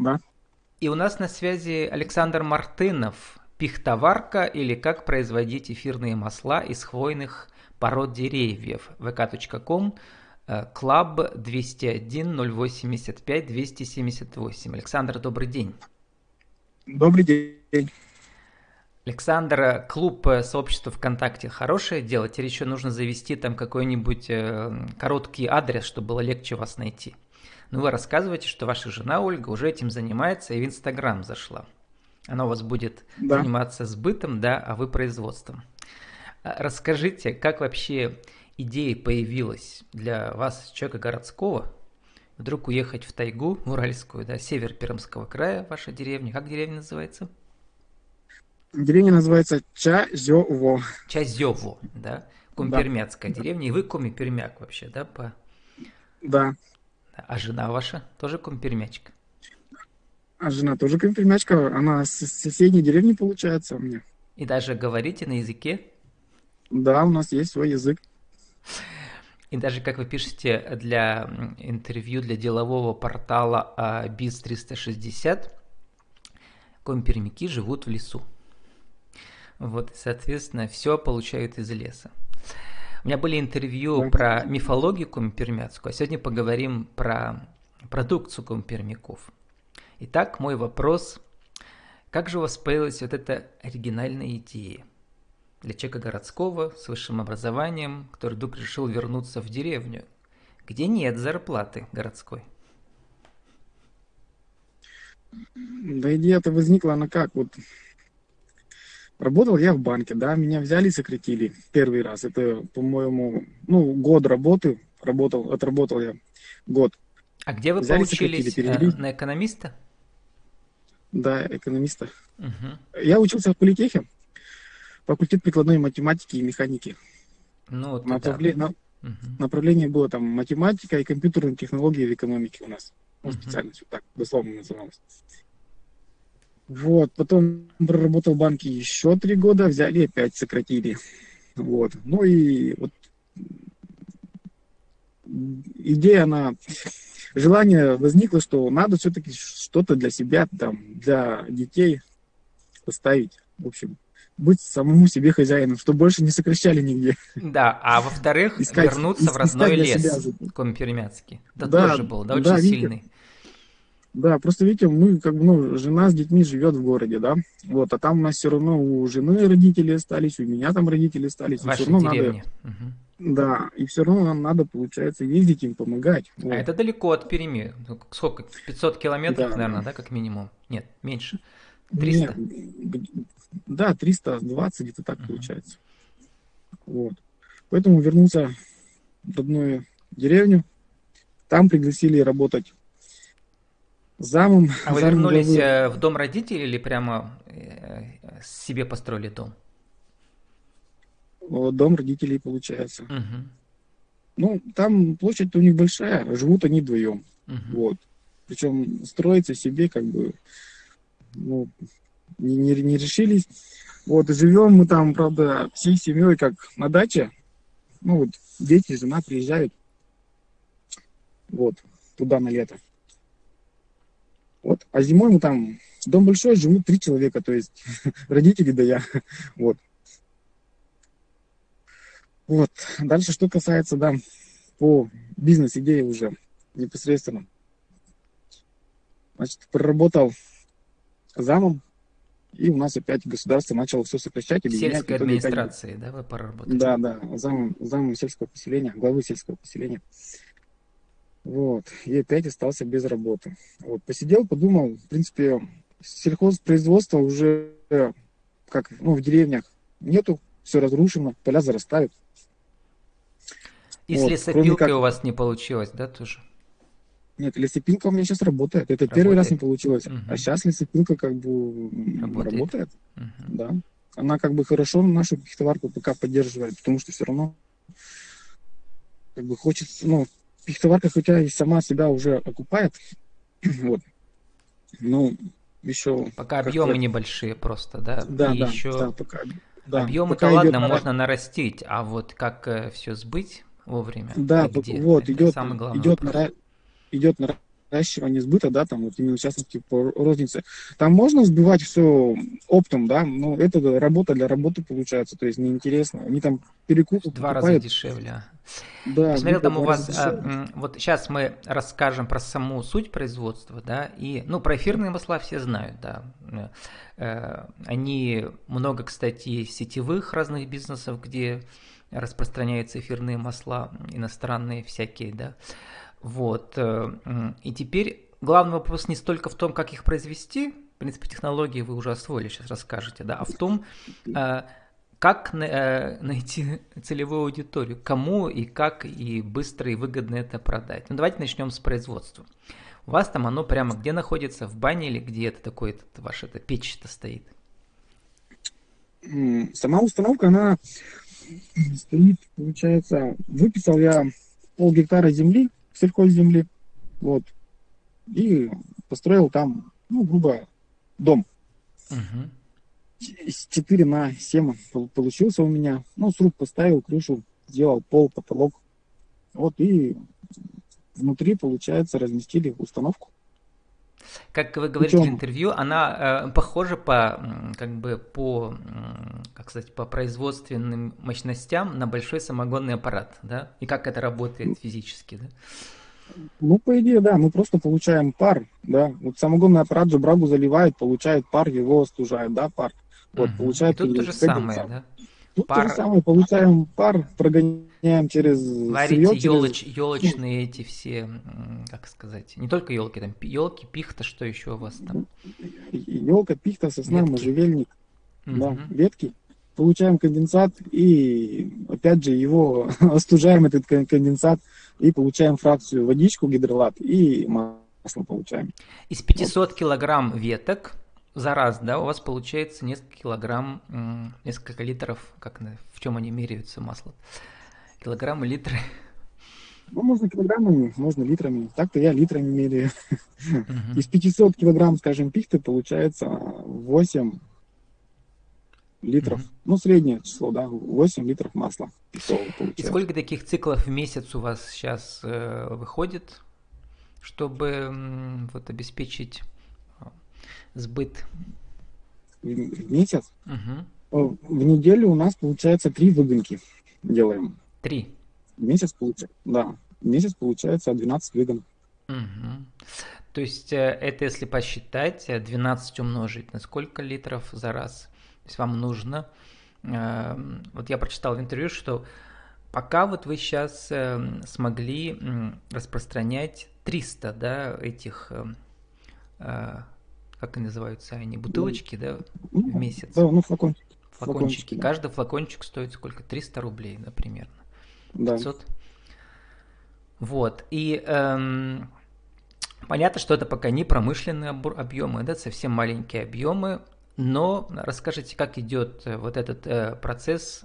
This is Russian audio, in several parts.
да. И у нас на связи Александр Мартынов, пихтоварка или как производить эфирные масла из хвойных пород деревьев. vk.com Club 201 085 278. Александр, добрый день. Добрый день. Александр, клуб э, сообщества ВКонтакте хорошее дело? Теперь еще нужно завести там какой-нибудь э, короткий адрес, чтобы было легче вас найти. Ну, вы рассказываете, что ваша жена Ольга уже этим занимается и в Инстаграм зашла. Она у вас будет да. заниматься сбытом, да, а вы производством. А расскажите, как вообще идея появилась для вас, человека городского, вдруг уехать в тайгу, в Уральскую, да, север Пермского края, ваша деревня. Как деревня называется? Деревня называется Чазево. Чазево, да? Кумпермяцкая да. деревня. И вы кумипермяк вообще, да? По... Да. А жена ваша тоже кумпермячка? А жена тоже кумпермячка. Она с соседней деревни, получается, у меня. И даже говорите на языке? Да, у нас есть свой язык. И даже, как вы пишете для интервью для делового портала Biz 360, компермяки живут в лесу. Вот, соответственно, все получают из леса. У меня были интервью да. про мифологию компермяцкую, а сегодня поговорим про продукцию компермяков. Итак, мой вопрос. Как же у вас появилась вот эта оригинальная идея для человека городского с высшим образованием, который вдруг решил вернуться в деревню, где нет зарплаты городской? Да идея-то возникла, она как? Вот Работал я в банке, да, меня взяли и сократили первый раз. Это, по-моему, ну, год работы, работал, отработал я год. А где вы взяли, поучились? Перевели. На экономиста? Да, экономиста. Угу. Я учился в политехе, факультет прикладной математики и механики. Ну, вот Направле... да. Угу. Направление было там математика и компьютерные технологии в экономике у нас. Ну, угу. специальность, вот так, дословно называлось. Вот, потом проработал в банке еще три года, взяли опять сократили. Вот, ну и вот идея, она, желание возникло, что надо все-таки что-то для себя, там, для детей поставить, в общем, быть самому себе хозяином, чтобы больше не сокращали нигде. Да, а во-вторых, искать, вернуться в родной лес, Компермяцкий. Это да, тоже был, да, очень да, сильный. Да, просто видите, мы как бы, ну, жена с детьми живет в городе, да, вот, а там у нас все равно у жены родители остались, у меня там родители остались. Вашей все равно деревне. Надо, угу. Да, и все равно нам надо, получается, ездить им помогать. А вот. А это далеко от Перми, ну, сколько, 500 километров, да. наверное, да, как минимум? Нет, меньше, 300? Нет, да, 320 где-то так угу. получается. Вот, поэтому вернулся в родную деревню, там пригласили работать замом. А вы замом вернулись главы... Э, в дом родителей или прямо э, себе построили дом? Дом родителей получается. Угу. Ну, там площадь у них большая, живут они вдвоем. Угу. Вот. Причем строиться себе как бы ну, не, не, не решились. Вот, и живем мы там, правда, всей семьей как на даче. Ну вот, дети, жена приезжают. Вот, туда на лето. А зимой мы там, дом большой, живут три человека, то есть родители да я. Вот. Вот. Дальше, что касается, да, по бизнес-идее уже непосредственно. Значит, проработал замом, и у нас опять государство начало все сокращать. Сельской администрации, опять... да, вы поработали? Да, да, замом, замом сельского поселения, главы сельского поселения. Вот. И опять остался без работы. Вот. Посидел, подумал, в принципе, сельхозпроизводства уже как ну, в деревнях нету, все разрушено, поля зарастают. И вот. с лесопилкой как... у вас не получилось, да, тоже? Нет, лесопилка у меня сейчас работает. Это работает. первый раз не получилось. Угу. А сейчас лесопилка как бы работает. работает. Угу. Да. Она как бы хорошо нашу пихтоварку пока поддерживает, потому что все равно как бы хочется, ну, пихтоварка хотя и сама себя уже окупает, вот, ну, еще... Пока объемы небольшие просто, да? Да, и да, еще... да, пока... Да, Объемы-то ладно, идет... можно нарастить, а вот как э, все сбыть вовремя? Да, где? вот, Это идет, идет, нара... идет наращивание сбыта, да, там вот именно в частности по рознице, там можно сбивать все оптом, да, но это работа для работы получается, то есть неинтересно. Они там перекуп Два раза дешевле. Да, Посмотрел там у вас, а, вот сейчас мы расскажем про саму суть производства, да, и, ну, про эфирные масла все знают, да. Э, они много, кстати, сетевых разных бизнесов, где распространяются эфирные масла, иностранные всякие, да. Вот. Э, и теперь главный вопрос не столько в том, как их произвести, в принципе, технологии вы уже освоили, сейчас расскажете, да, а в том, э, как э, найти целевую аудиторию, кому и как и быстро и выгодно это продать. Ну, давайте начнем с производства. У вас там оно прямо где находится, в бане или где это такое, этот, ваш это печь-то стоит? Сама установка, она стоит, получается, выписал я пол гектара земли, сельхозземли, вот, и построил там, ну, грубо, дом. Угу. 4 на 7 получился у меня. Ну, сруб поставил, крышу, сделал пол, потолок. Вот, и внутри, получается, разместили установку. Как вы говорите Причем... в интервью, она э, похожа по, как бы, по, как сказать, по производственным мощностям на большой самогонный аппарат, да? И как это работает физически, да? Ну, по идее, да, мы просто получаем пар, да. Вот самогонный аппарат же брагу заливает, получает пар, его остужает, да, пар. Вот, угу. получает... И тут то же самое, да? Тут пар... то же самое, получаем пар, прогоняем через Варите елоч, через... елочные эти все, как сказать, не только елки, там елки, пихта, что еще у вас там? Елка, пихта, сосна, ветки. можжевельник, угу. да, ветки. Получаем конденсат и опять же его остужаем этот конденсат и получаем фракцию водичку, гидролат и масло получаем. Из 500 вот. килограмм веток за раз, да, у вас получается несколько килограмм, несколько литров, как в чем они меряются масло? Килограммы, литры? Ну, можно килограммами, можно литрами. Так-то я литрами меряю. Uh-huh. Из 500 килограмм, скажем, пихты получается 8 литров. Uh-huh. Ну, среднее число, да, 8 литров масла. И сколько таких циклов в месяц у вас сейчас э, выходит, чтобы вот обеспечить сбыт? В месяц? Угу. В неделю у нас получается три выгонки делаем. Три? В месяц получается, да. В месяц получается 12 выгонок. Угу. То есть э, это если посчитать, 12 э, умножить на сколько литров за раз? То есть вам нужно, эм, вот я прочитал в интервью, что пока вот вы сейчас эм, смогли распространять 300 да, этих эм, как они называются они, бутылочки, да, в месяц? Да, ну флакончики. Флакончики. флакончики да. Каждый флакончик стоит сколько? 300 рублей, да, примерно. Да. 500? Вот, и эм, понятно, что это пока не промышленные объемы, да, совсем маленькие объемы, но расскажите, как идет э, вот этот э, процесс.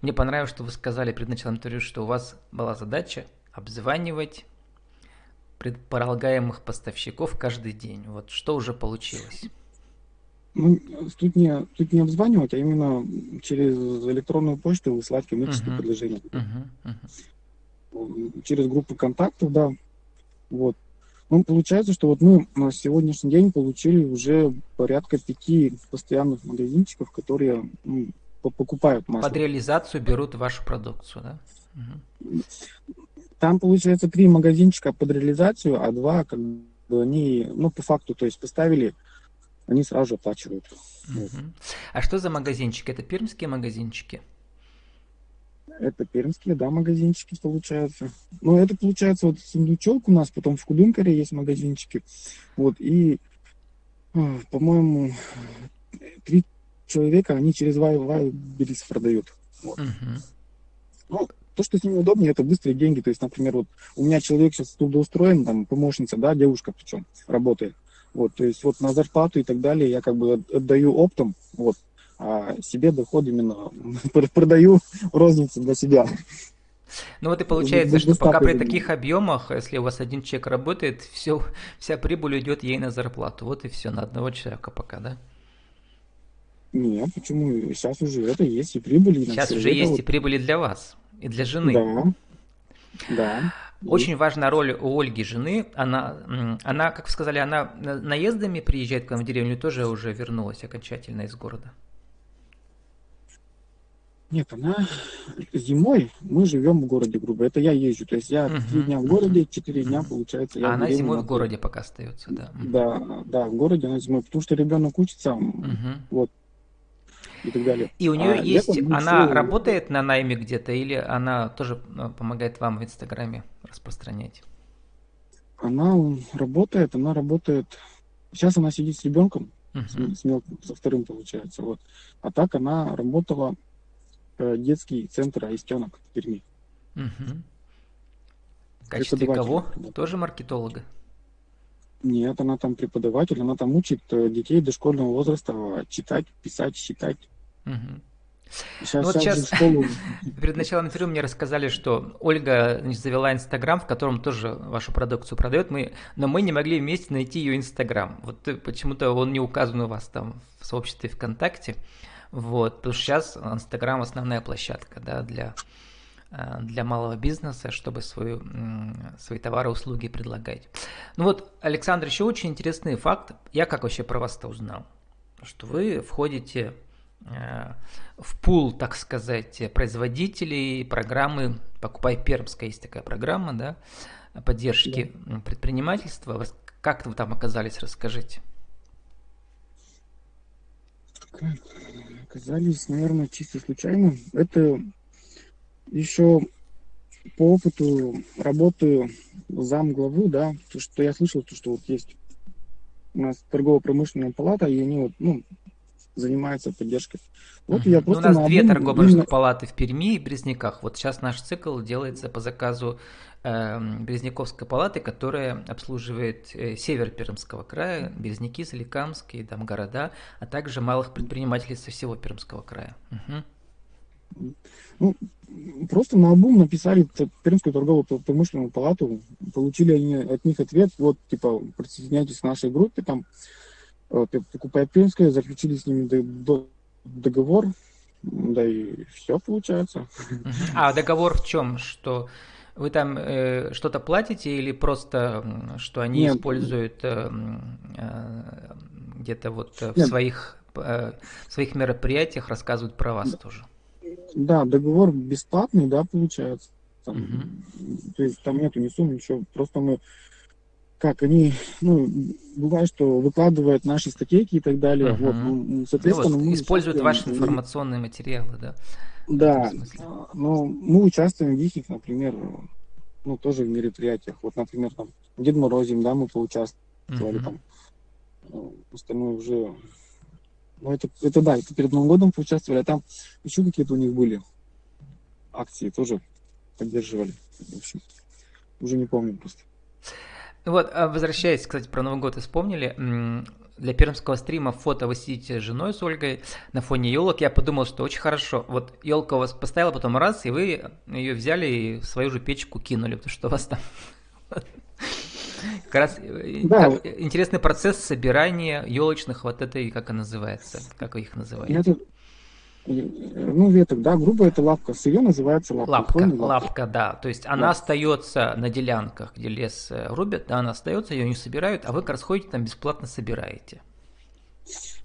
Мне понравилось, что вы сказали перед началом интервью, что у вас была задача обзванивать предполагаемых поставщиков каждый день. Вот что уже получилось? Ну, тут не, тут не обзванивать, а именно через электронную почту высылать коммерческие uh-huh. предложения. Uh-huh. Uh-huh. Через группу контактов, да. Вот. Ну, получается, что вот мы на сегодняшний день получили уже порядка пяти постоянных магазинчиков, которые ну, покупают масло. Под реализацию берут вашу продукцию, да? Угу. Там, получается, три магазинчика под реализацию, а два, как бы, они, ну, по факту, то есть поставили, они сразу оплачивают. Угу. А что за магазинчики? Это пермские магазинчики? Это пермские, да, магазинчики получаются. Ну, это получается вот сундучок у нас, потом в Кудынкаре есть магазинчики. Вот, и, а, по-моему, три человека, они через Вайлберис продают. Вот. Угу. Ну, то, что с ними удобнее, это быстрые деньги. То есть, например, вот у меня человек сейчас трудоустроен, там, помощница, да, девушка причем, работает. Вот, то есть вот на зарплату и так далее я как бы отдаю оптом, вот, а себе доход именно продаю розницу для себя. Ну вот и получается, что пока при таких объемах, если у вас один человек работает, все, вся прибыль идет ей на зарплату. Вот и все, на одного человека пока, да? Нет, почему? Сейчас уже это есть и прибыли. Сейчас уже есть вот... и прибыли для вас и для жены. Да. Да. Очень важная роль у Ольги жены. Она, она, как вы сказали, она наездами приезжает к вам в деревню, тоже уже вернулась окончательно из города. Нет, она зимой мы живем в городе, грубо. Это я езжу. То есть я три uh-huh, дня в городе, четыре uh-huh. дня, получается. Я а она зимой в городе пока остается, да. Да, да, в городе она зимой, потому что ребенок учится, uh-huh. вот, и так далее. И у нее а есть, она все... работает на найме где-то или она тоже э, помогает вам в Инстаграме распространять? Она работает, она работает. Сейчас она сидит с ребенком, uh-huh. с, с мелким, со вторым получается, вот. А так она работала Э, детский центр Аистенок в Перми. Угу. В качестве кого? Тоже маркетолога? Нет, она там преподаватель, она там учит э, детей дошкольного возраста читать, писать, считать. Угу. Сейчас, ну, вот сейчас перед началом интервью мне рассказали, что Ольга завела Инстаграм, в котором тоже вашу продукцию продает, мы, но мы не могли вместе найти ее Инстаграм. Вот э, почему-то он не указан у вас там в сообществе ВКонтакте. Вот, потому что сейчас Инстаграм основная площадка да, для, э, для малого бизнеса, чтобы свою, свои товары услуги предлагать. Ну вот, Александр, еще очень интересный факт. Я как вообще про вас-то узнал? Что вы входите в пул, так сказать, производителей программы «Покупай Пермская». Есть такая программа, да, поддержки да. предпринимательства. Как вы там оказались, расскажите. Как? оказались, наверное, чисто случайно. Это еще по опыту работы зам главы, да, то, что я слышал, то, что вот есть у нас торгово-промышленная палата, и они вот, ну, занимаются поддержкой. Вот я просто ну, у нас две торгово-промышленных палаты в Перми и Березняках. Вот сейчас наш цикл делается по заказу э, Березняковской палаты, которая обслуживает э, север Пермского края, Березняки, Соликамские, там города, а также малых предпринимателей со всего Пермского края. Угу. Ну, просто на обум написали Пермскую торгово-промышленную палату, получили они от них ответ, вот, типа, присоединяйтесь к нашей группе, там, э, покупая Пермское, заключили с ними договор, да и все получается. А договор в чем? Что вы там э, что-то платите или просто, что они Нет. используют э, э, где-то вот в своих, э, в своих мероприятиях рассказывают про вас да. тоже? Да, договор бесплатный, да, получается. Там, угу. То есть там нету ни суммы, ничего. Просто мы как они, ну, бывает, что выкладывают наши статейки и так далее. Uh-huh. Вот, ну, соответственно, ну, вот, используют ваши информационные материалы, да? Да, но мы участвуем в их, например, ну, тоже в мероприятиях. Вот, например, там, Дед Морозим, да, мы поучаствовали uh-huh. там. Ну, остальное уже... Ну, это, это да, это перед Новым годом поучаствовали, а там еще какие-то у них были акции, тоже поддерживали. В общем, уже не помню просто. Вот, а возвращаясь, кстати, про Новый год вспомнили, для пермского стрима фото вы сидите с женой, с Ольгой, на фоне елок. Я подумал, что очень хорошо. Вот елка у вас поставила, потом раз, и вы ее взяли и в свою же печку кинули, потому что у вас там как раз э, да. как, интересный процесс собирания елочных вот этой, как она называется, как вы их называете? Ну, веток, да, грубо это лапка, сырье называется лапка. Лапка, лапка. лапка, да, то есть она да. остается на делянках, где лес э, рубят, да, она остается, ее не собирают, а вы как раз ходите там бесплатно собираете.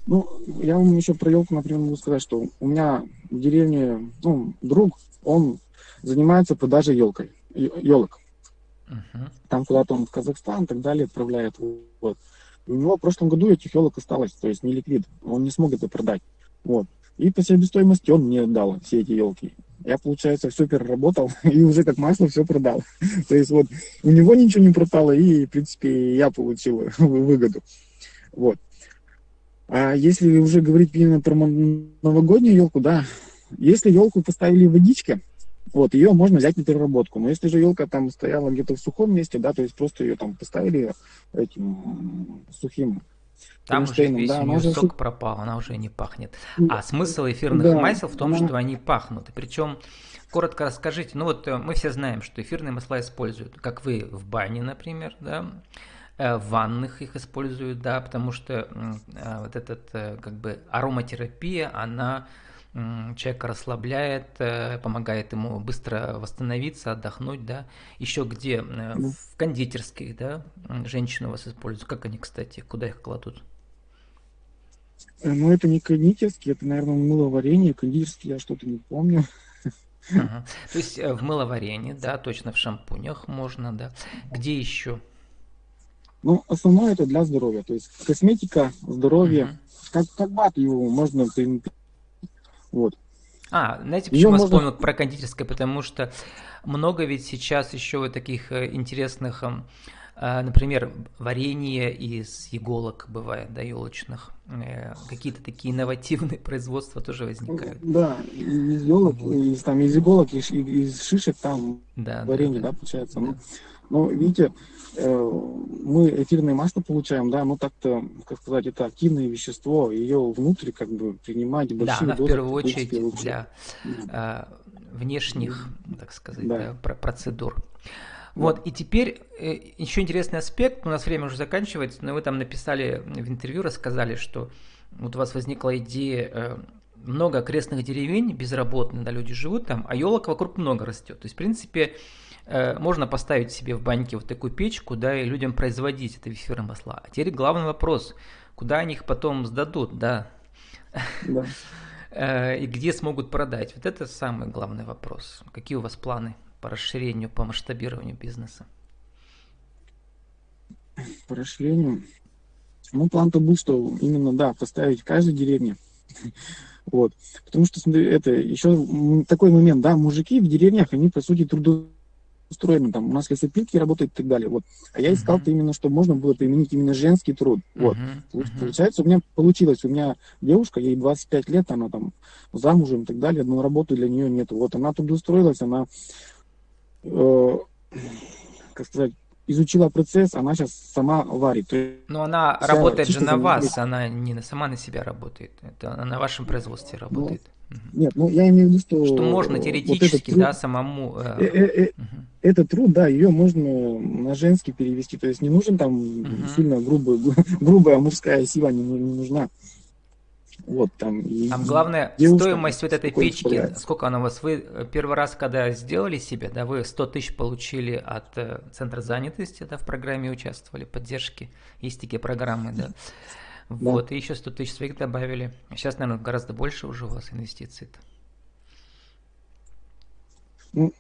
Ну, я вам еще про елку, например, могу сказать, что у меня в деревне, ну, друг, он занимается продажей елкой, елок. Uh-huh. Там куда-то он в Казахстан и так далее отправляет. Вот. у него в прошлом году этих елок осталось, то есть не ликвид, он не смог это продать. Вот. И по себестоимости он мне дал все эти елки. Я, получается, все переработал и уже как масло все продал. То есть вот у него ничего не пропало, и, в принципе, я получил выгоду. Вот. А если уже говорить именно про новогоднюю елку, да, если елку поставили в водичке, вот, ее можно взять на переработку. Но если же елка там стояла где-то в сухом месте, да, то есть просто ее там поставили этим сухим там уже весь да, нее сок уже... пропал, она уже не пахнет. А смысл эфирных да, масел в том, да. что они пахнут. Причем, коротко расскажите, ну вот э, мы все знаем, что эфирные масла используют, как вы в бане, например, да, э, в ванных их используют, да, потому что э, вот этот как бы ароматерапия, она человека расслабляет, э, помогает ему быстро восстановиться, отдохнуть, да. Еще где? Э, в кондитерских, да, женщины у вас используют. Как они, кстати, куда их кладут? Ну, это не кондитерский, это, наверное, мыловарение. Кондитерский я что-то не помню. Ага. То есть в мыловарении, да, точно в шампунях можно, да. Где еще? Ну, основное это для здоровья. То есть косметика, здоровье. Угу. Как, как бат его можно вот. А, знаете, почему я вспомнил про кондитерское? Потому что много ведь сейчас еще вот таких э, интересных, эм, э, например, варенье из иголок бывает, да, елочных. Э, какие-то такие инновативные производства тоже возникают. Да, из елок, вот. из, там, из иголок, из, из шишек там да, варенье, да, да, да получается. Ну, да. Но, но видите, мы эфирное масло получаем, да, ну так-то, как сказать, это активное вещество, ее внутрь как бы принимать большие да, дозы. Да, в первую очередь для да. э, внешних, так сказать, да. Да, процедур. Вот, и теперь э, еще интересный аспект, у нас время уже заканчивается, но вы там написали в интервью, рассказали, что вот у вас возникла идея, э, много окрестных деревень безработные, да, люди живут там, а елок вокруг много растет. То есть, в принципе, Э, можно поставить себе в баньке вот такую печку, да, и людям производить это эфирные масла. А теперь главный вопрос, куда они их потом сдадут, да? Да. Э, и где смогут продать? Вот это самый главный вопрос. Какие у вас планы по расширению, по масштабированию бизнеса? По расширению? Ну, план-то был, что именно, да, поставить в каждой деревне. Вот. Потому что, смотри, это еще такой момент, да, мужики в деревнях, они, по сути, трудо устроены, там, у нас лесопилки работают и так далее, вот. А я искал-то uh-huh. именно, чтобы можно было применить именно женский труд, вот. Uh-huh. Получается, у меня получилось, у меня девушка, ей 25 лет, она там замужем и так далее, но работы для нее нету. Вот она трудоустроилась, она, э, как сказать, изучила процесс, она сейчас сама варит. Но она работает же на вас, она не сама на себя работает, это она на вашем производстве ну, работает. Ну, нет, ну я имею в виду, что... Что можно теоретически, вот труд, да, самому... Э, э, э, угу. Этот труд, да, ее можно на женский перевести. То есть не нужен там угу. сильно грубая, грубая мужская сила, не, не нужна. Вот там. Там главное стоимость вот этой печки. Справляется. Сколько она у вас? Вы э, первый раз, когда сделали себе, да, вы 100 тысяч получили от э, центра занятости, да, в программе участвовали, поддержки. Есть такие программы, да. Вот, и еще 100 тысяч своих добавили. Сейчас, наверное, гораздо больше уже у вас инвестиций-то. Ну,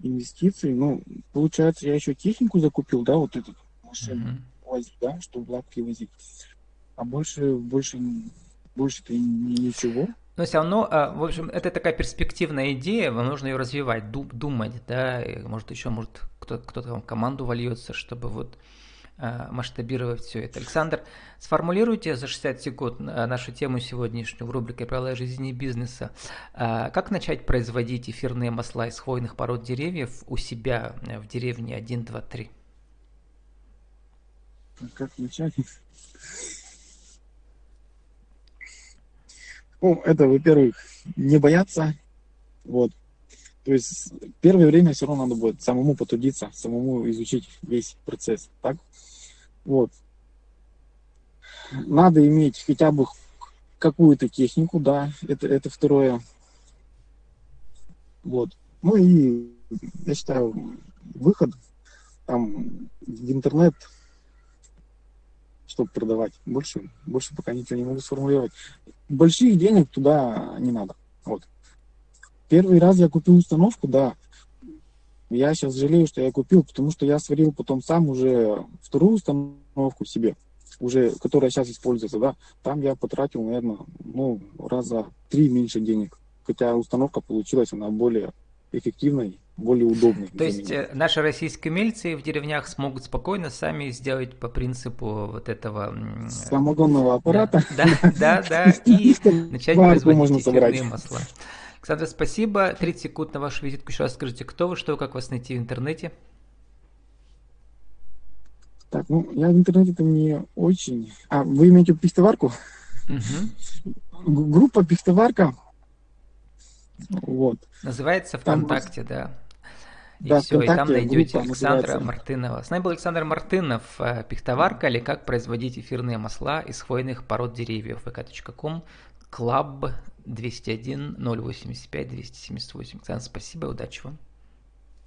инвестиции, ну, получается, я еще технику закупил, да, вот эту машину uh-huh. возить, да, чтобы лапки возить. А больше, больше, больше-то ничего. Но все равно, а, в общем, это такая перспективная идея, вам нужно ее развивать, думать, да, может еще, может кто-то, вам команду вольется, чтобы вот масштабировать все это. Александр, сформулируйте за 60 секунд э, нашу тему сегодняшнюю в рубрике «Правила жизни и бизнеса». Э, как начать производить эфирные масла из хвойных пород деревьев у себя в деревне 1, 2, 3? Как начать? Ну, это, во-первых, не бояться. Вот. То есть первое время все равно надо будет самому потрудиться, самому изучить весь процесс. Так? Вот. Надо иметь хотя бы какую-то технику, да, это, это второе. Вот. Ну и, я считаю, выход там в интернет, чтобы продавать. Больше, больше пока ничего не могу сформулировать. Больших денег туда не надо. Вот. Первый раз я купил установку, да, я сейчас жалею, что я купил, потому что я сварил потом сам уже вторую установку себе, уже, которая сейчас используется, да. Там я потратил, наверное, ну, раза три меньше денег. Хотя установка получилась, она более эффективной, более удобной. То есть меня. Э, наши российские мельцы в деревнях смогут спокойно сами сделать по принципу вот этого... Самогонного аппарата. Да, да, да, и начать производить эфирные масла. Александр, спасибо. 30 секунд на вашу визитку. Еще раз скажите, кто вы, что, как вас найти в интернете? Так, ну, я в интернете-то не очень... А, вы имеете пихтоварку? Угу. Группа пихтоварка. Вот. Называется ВКонтакте, там, да. И да, все, и там найдете Александра называется. Мартынова. С нами был Александр Мартынов, э, пихтоварка или как производить эфирные масла из хвойных пород деревьев. vk.com Club 201 085 278. Оксана, спасибо, удачи вам.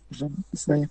До свидания.